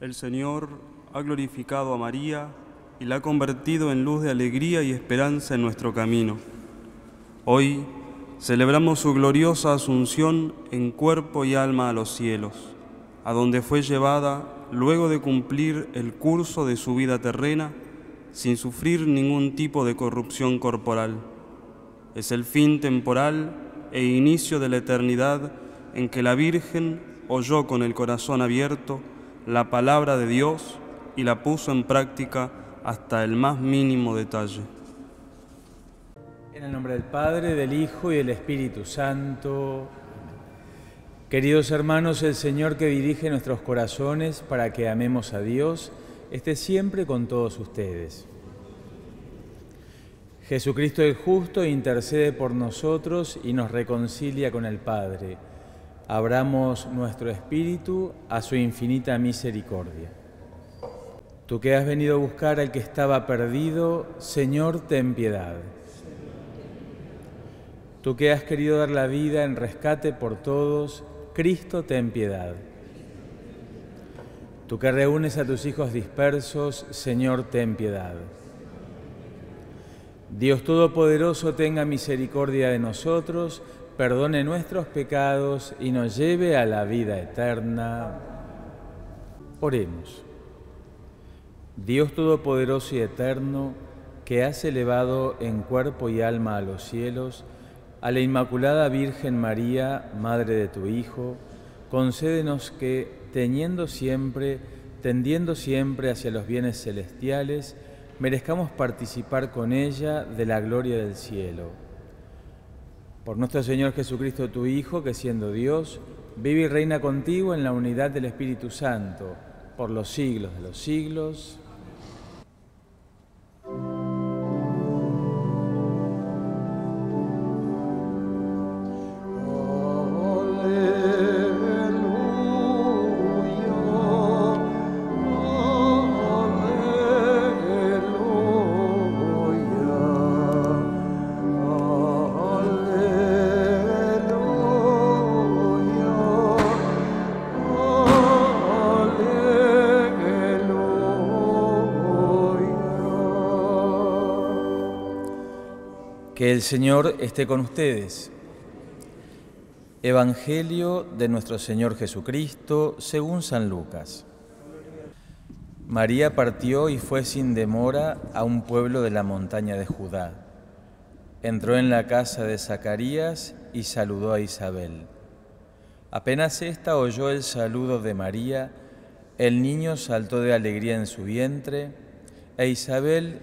El Señor ha glorificado a María y la ha convertido en luz de alegría y esperanza en nuestro camino. Hoy celebramos su gloriosa asunción en cuerpo y alma a los cielos, a donde fue llevada luego de cumplir el curso de su vida terrena sin sufrir ningún tipo de corrupción corporal. Es el fin temporal e inicio de la eternidad en que la Virgen oyó con el corazón abierto la palabra de Dios y la puso en práctica hasta el más mínimo detalle. En el nombre del Padre, del Hijo y del Espíritu Santo. Queridos hermanos, el Señor que dirige nuestros corazones para que amemos a Dios, esté siempre con todos ustedes. Jesucristo el justo intercede por nosotros y nos reconcilia con el Padre. Abramos nuestro espíritu a su infinita misericordia. Tú que has venido a buscar al que estaba perdido, Señor, ten piedad. Tú que has querido dar la vida en rescate por todos, Cristo, ten piedad. Tú que reúnes a tus hijos dispersos, Señor, ten piedad. Dios Todopoderoso tenga misericordia de nosotros, perdone nuestros pecados y nos lleve a la vida eterna. Oremos. Dios Todopoderoso y Eterno, que has elevado en cuerpo y alma a los cielos, a la Inmaculada Virgen María, Madre de tu Hijo, concédenos que, teniendo siempre, tendiendo siempre hacia los bienes celestiales, merezcamos participar con ella de la gloria del cielo. Por nuestro Señor Jesucristo, tu Hijo, que siendo Dios, vive y reina contigo en la unidad del Espíritu Santo, por los siglos de los siglos. Que el Señor esté con ustedes. Evangelio de nuestro Señor Jesucristo según San Lucas. María partió y fue sin demora a un pueblo de la montaña de Judá. Entró en la casa de Zacarías y saludó a Isabel. Apenas ésta oyó el saludo de María, el niño saltó de alegría en su vientre, e Isabel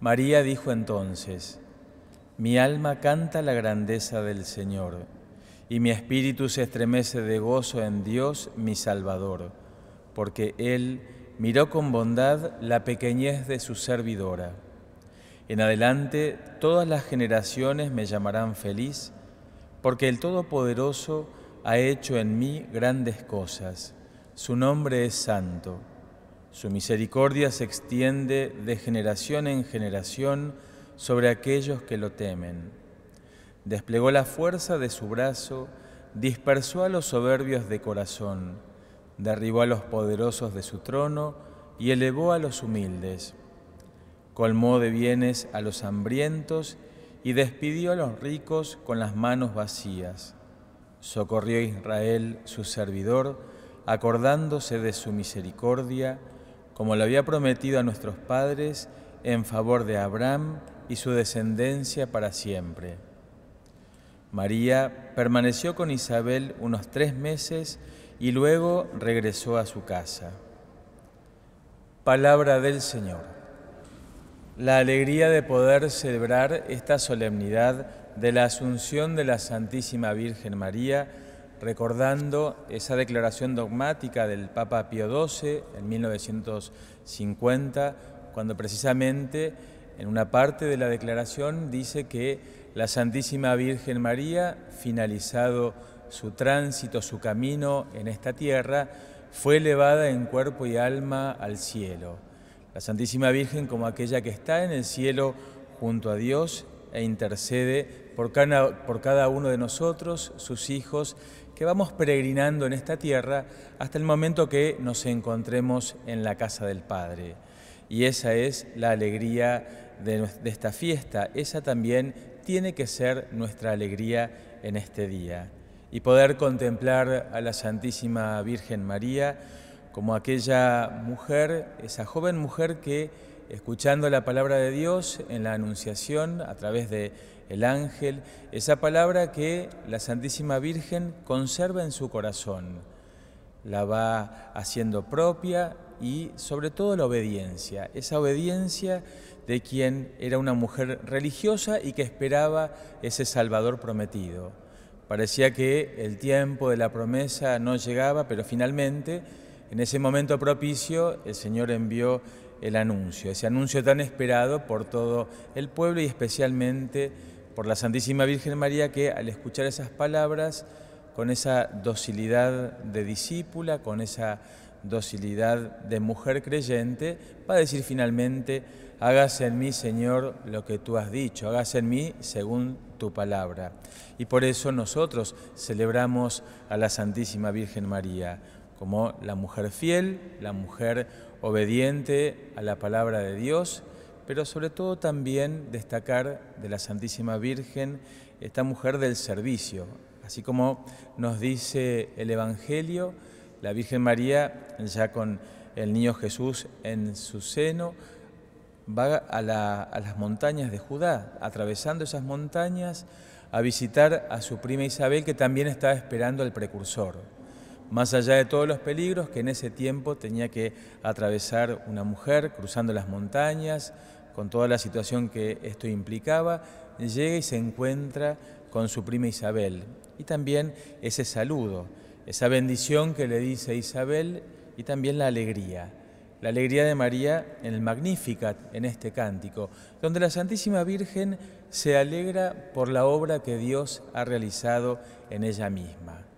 María dijo entonces, Mi alma canta la grandeza del Señor, y mi espíritu se estremece de gozo en Dios mi Salvador, porque Él miró con bondad la pequeñez de su servidora. En adelante todas las generaciones me llamarán feliz, porque el Todopoderoso ha hecho en mí grandes cosas. Su nombre es santo. Su misericordia se extiende de generación en generación sobre aquellos que lo temen. Desplegó la fuerza de su brazo, dispersó a los soberbios de corazón, derribó a los poderosos de su trono y elevó a los humildes. Colmó de bienes a los hambrientos y despidió a los ricos con las manos vacías. Socorrió a Israel, su servidor, acordándose de su misericordia, como lo había prometido a nuestros padres, en favor de Abraham y su descendencia para siempre. María permaneció con Isabel unos tres meses y luego regresó a su casa. Palabra del Señor. La alegría de poder celebrar esta solemnidad de la Asunción de la Santísima Virgen María recordando esa declaración dogmática del Papa Pío XII en 1950, cuando precisamente en una parte de la declaración dice que la Santísima Virgen María, finalizado su tránsito, su camino en esta tierra, fue elevada en cuerpo y alma al cielo. La Santísima Virgen como aquella que está en el cielo junto a Dios e intercede por cada, por cada uno de nosotros, sus hijos, que vamos peregrinando en esta tierra hasta el momento que nos encontremos en la casa del Padre. Y esa es la alegría de, de esta fiesta, esa también tiene que ser nuestra alegría en este día. Y poder contemplar a la Santísima Virgen María como aquella mujer, esa joven mujer que escuchando la palabra de Dios en la Anunciación a través de el ángel, esa palabra que la Santísima Virgen conserva en su corazón, la va haciendo propia y sobre todo la obediencia, esa obediencia de quien era una mujer religiosa y que esperaba ese Salvador prometido. Parecía que el tiempo de la promesa no llegaba, pero finalmente, en ese momento propicio, el Señor envió el anuncio, ese anuncio tan esperado por todo el pueblo y especialmente por la Santísima Virgen María que al escuchar esas palabras, con esa docilidad de discípula, con esa docilidad de mujer creyente, va a decir finalmente, hágase en mí, Señor, lo que tú has dicho, hágase en mí según tu palabra. Y por eso nosotros celebramos a la Santísima Virgen María como la mujer fiel, la mujer obediente a la palabra de Dios, pero sobre todo también destacar de la Santísima Virgen esta mujer del servicio, así como nos dice el Evangelio, la Virgen María ya con el niño Jesús en su seno, va a, las montañas de Judá, atravesando esas montañas a visitar a su prima Isabel que también estaba esperando al precursor más allá de todos los peligros que en ese tiempo tenía que atravesar una mujer cruzando las montañas, con toda la situación que esto implicaba, llega y se encuentra con su prima Isabel. Y también ese saludo, esa bendición que le dice Isabel y también la alegría. La alegría de María en el Magnificat, en este cántico, donde la Santísima Virgen se alegra por la obra que Dios ha realizado en ella misma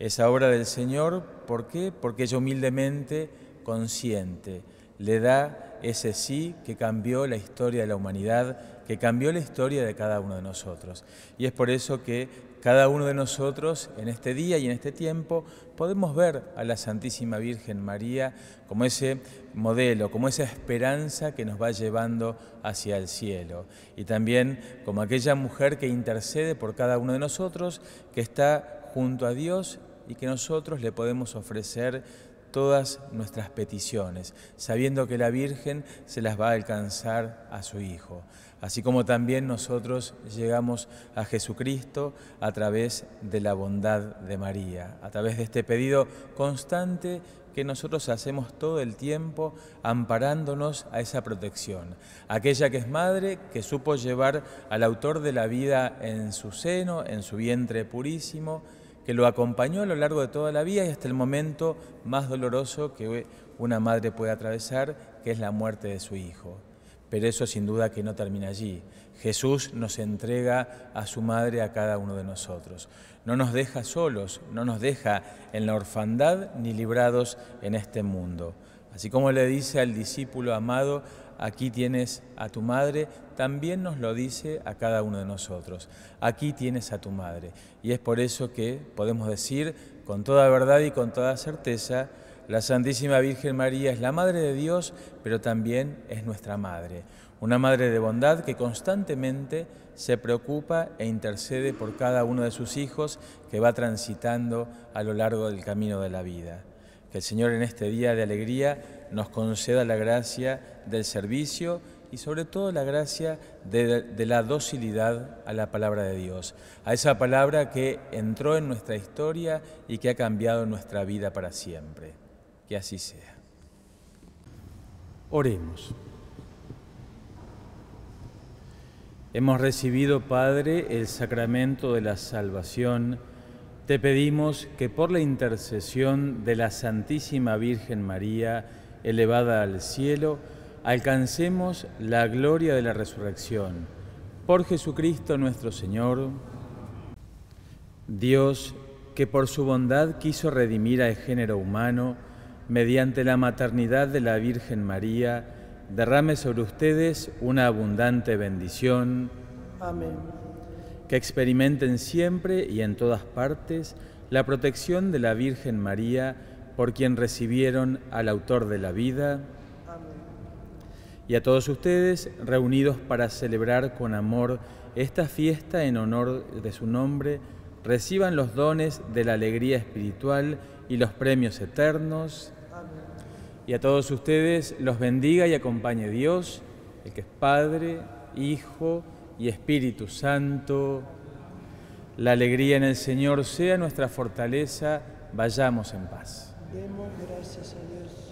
esa obra del Señor. ¿Por qué? Porque ella humildemente, consciente, le da ese sí que cambió la historia de la humanidad, que cambió la historia de cada uno de nosotros. Y es por eso que cada uno de nosotros en este día y en este tiempo podemos ver a la Santísima Virgen María como ese modelo, como esa esperanza que nos va llevando hacia el cielo. Y también como aquella mujer que intercede por cada uno de nosotros, que está junto a Dios y que nosotros le podemos ofrecer todas nuestras peticiones, sabiendo que la Virgen se las va a alcanzar a su Hijo, así como también nosotros llegamos a Jesucristo a través de la bondad de María, a través de este pedido constante que nosotros hacemos todo el tiempo amparándonos a esa protección. Aquella que es madre, que supo llevar al autor de la vida en su seno, en su vientre purísimo, que lo acompañó a lo largo de toda la vida y hasta el momento más doloroso que una madre puede atravesar, que es la muerte de su hijo. Pero eso sin duda que no termina allí. Jesús nos entrega a su madre a cada uno de nosotros. No nos deja solos, no nos deja en la orfandad ni librados en este mundo. Así como le dice al discípulo amado, aquí tienes a tu madre, también nos lo dice a cada uno de nosotros, aquí tienes a tu madre. Y es por eso que podemos decir con toda verdad y con toda certeza, la Santísima Virgen María es la Madre de Dios, pero también es nuestra Madre, una Madre de bondad que constantemente se preocupa e intercede por cada uno de sus hijos que va transitando a lo largo del camino de la vida. Que el Señor en este día de alegría nos conceda la gracia del servicio y sobre todo la gracia de, la docilidad a la palabra de Dios, a esa palabra que entró en nuestra historia y que ha cambiado nuestra vida para siempre. Que así sea. Oremos. Hemos recibido, Padre, el sacramento de la salvación te pedimos que por la intercesión de la Santísima Virgen María, elevada al cielo, alcancemos la gloria de la resurrección. Por Jesucristo nuestro Señor, Dios, que por su bondad quiso redimir al género humano, mediante la maternidad de la Virgen María, derrame sobre ustedes una abundante bendición. Amén. Que experimenten siempre y en todas partes la protección de la Virgen María, por quien recibieron al autor de la vida. Y a todos ustedes, reunidos para celebrar con amor esta fiesta en honor de su nombre, reciban los dones de la alegría espiritual y los premios eternos. Y a todos ustedes los bendiga y acompañe Dios, el que es Padre, Hijo y Espíritu Santo. La alegría en el Señor sea nuestra fortaleza. Vayamos en paz. Demos gracias a Dios.